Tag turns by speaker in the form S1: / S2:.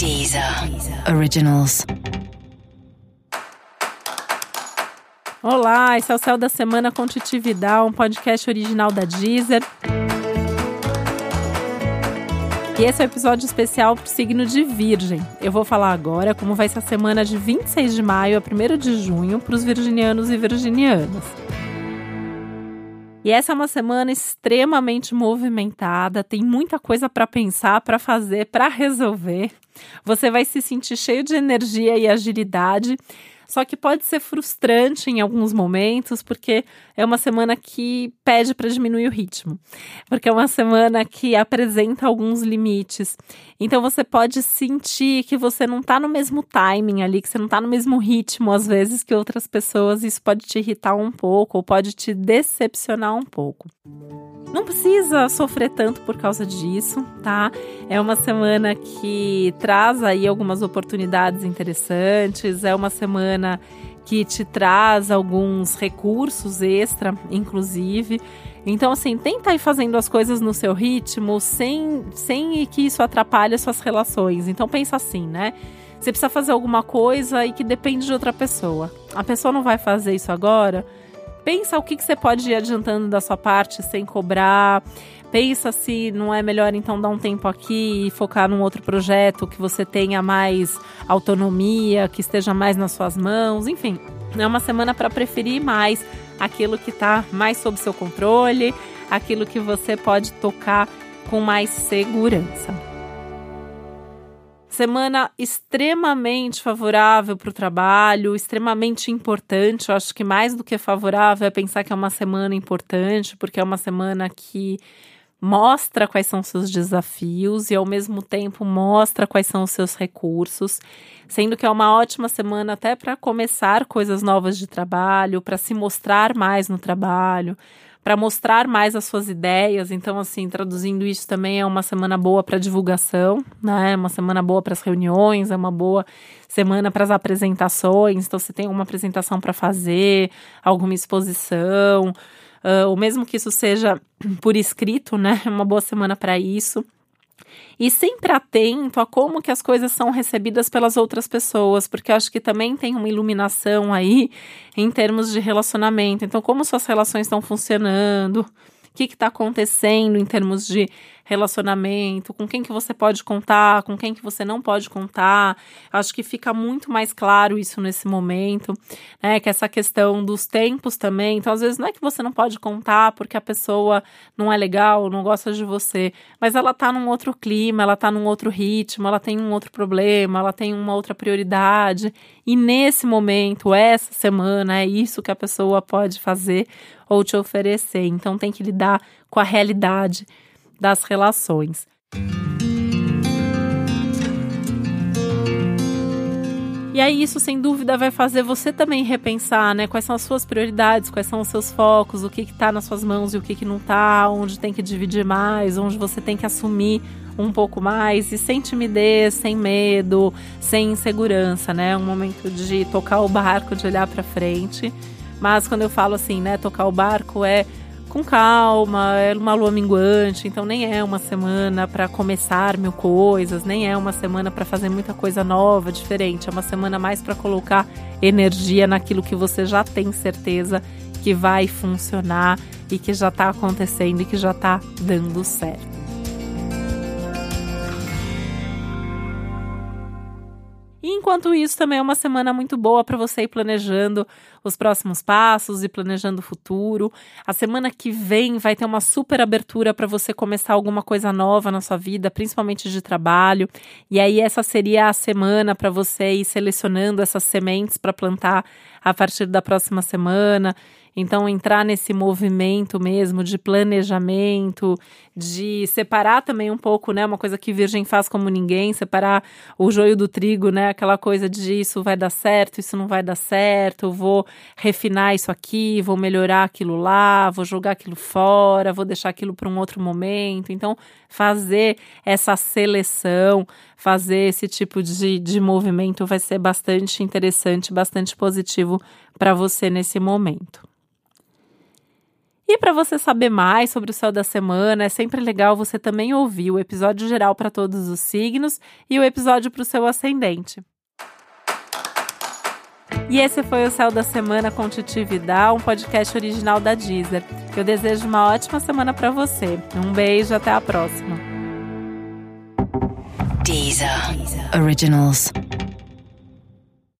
S1: Deezer Originals.
S2: Olá, esse é o Céu da Semana com um podcast original da Deezer. E esse é o um episódio especial para o signo de Virgem. Eu vou falar agora como vai ser a semana de 26 de maio a 1 de junho para os virginianos e virginianas. E essa é uma semana extremamente movimentada, tem muita coisa para pensar, para fazer, para resolver. Você vai se sentir cheio de energia e agilidade só que pode ser frustrante em alguns momentos, porque é uma semana que pede para diminuir o ritmo, porque é uma semana que apresenta alguns limites. Então você pode sentir que você não está no mesmo timing ali, que você não está no mesmo ritmo às vezes que outras pessoas, isso pode te irritar um pouco ou pode te decepcionar um pouco. Não precisa sofrer tanto por causa disso, tá? É uma semana que traz aí algumas oportunidades interessantes, é uma semana que te traz alguns recursos extra, inclusive. Então, assim, tenta ir fazendo as coisas no seu ritmo, sem, sem que isso atrapalhe as suas relações. Então, pensa assim, né? Você precisa fazer alguma coisa e que depende de outra pessoa. A pessoa não vai fazer isso agora pensa o que, que você pode ir adiantando da sua parte sem cobrar. Pensa se não é melhor então dar um tempo aqui e focar num outro projeto que você tenha mais autonomia, que esteja mais nas suas mãos, enfim. É uma semana para preferir mais aquilo que está mais sob seu controle, aquilo que você pode tocar com mais segurança. Semana extremamente favorável para o trabalho, extremamente importante. Eu acho que mais do que favorável é pensar que é uma semana importante, porque é uma semana que mostra quais são seus desafios e ao mesmo tempo mostra quais são os seus recursos, sendo que é uma ótima semana até para começar coisas novas de trabalho, para se mostrar mais no trabalho, para mostrar mais as suas ideias. Então, assim, traduzindo isso também é uma semana boa para divulgação, né? É uma semana boa para as reuniões, é uma boa semana para as apresentações. Então, se tem uma apresentação para fazer, alguma exposição, uh, ou mesmo que isso seja por escrito, né? É uma boa semana para isso e sempre atento a como que as coisas são recebidas pelas outras pessoas, porque eu acho que também tem uma iluminação aí em termos de relacionamento. Então, como suas relações estão funcionando, o que está acontecendo em termos de relacionamento, com quem que você pode contar, com quem que você não pode contar. Acho que fica muito mais claro isso nesse momento, né? Que essa questão dos tempos também. Então, às vezes, não é que você não pode contar porque a pessoa não é legal, não gosta de você, mas ela tá num outro clima, ela tá num outro ritmo, ela tem um outro problema, ela tem uma outra prioridade. E nesse momento, essa semana, é isso que a pessoa pode fazer ou te oferecer. Então, tem que lidar com a realidade das relações. E aí isso sem dúvida vai fazer você também repensar, né? Quais são as suas prioridades, quais são os seus focos, o que está nas suas mãos e o que, que não está, onde tem que dividir mais, onde você tem que assumir um pouco mais e sem timidez, sem medo, sem insegurança, né? Um momento de tocar o barco, de olhar para frente. Mas quando eu falo assim, né, tocar o barco é com calma, é uma lua minguante, então nem é uma semana para começar mil coisas, nem é uma semana para fazer muita coisa nova, diferente. É uma semana mais para colocar energia naquilo que você já tem certeza que vai funcionar e que já está acontecendo e que já está dando certo. Enquanto isso, também é uma semana muito boa para você ir planejando os próximos passos e planejando o futuro. A semana que vem vai ter uma super abertura para você começar alguma coisa nova na sua vida, principalmente de trabalho. E aí, essa seria a semana para você ir selecionando essas sementes para plantar a partir da próxima semana. Então, entrar nesse movimento mesmo de planejamento, de separar também um pouco, né? Uma coisa que Virgem faz como ninguém, separar o joio do trigo, né? Aquela coisa de isso vai dar certo, isso não vai dar certo, vou refinar isso aqui, vou melhorar aquilo lá, vou jogar aquilo fora, vou deixar aquilo para um outro momento. Então, fazer essa seleção, fazer esse tipo de, de movimento vai ser bastante interessante, bastante positivo para você nesse momento. E para você saber mais sobre o céu da semana, é sempre legal você também ouvir o episódio geral para todos os signos e o episódio para o seu ascendente. E esse foi o Céu da Semana com Titi Vidal, um podcast original da Deezer. Eu desejo uma ótima semana para você. Um beijo, até a próxima.
S1: Deezer. Originals.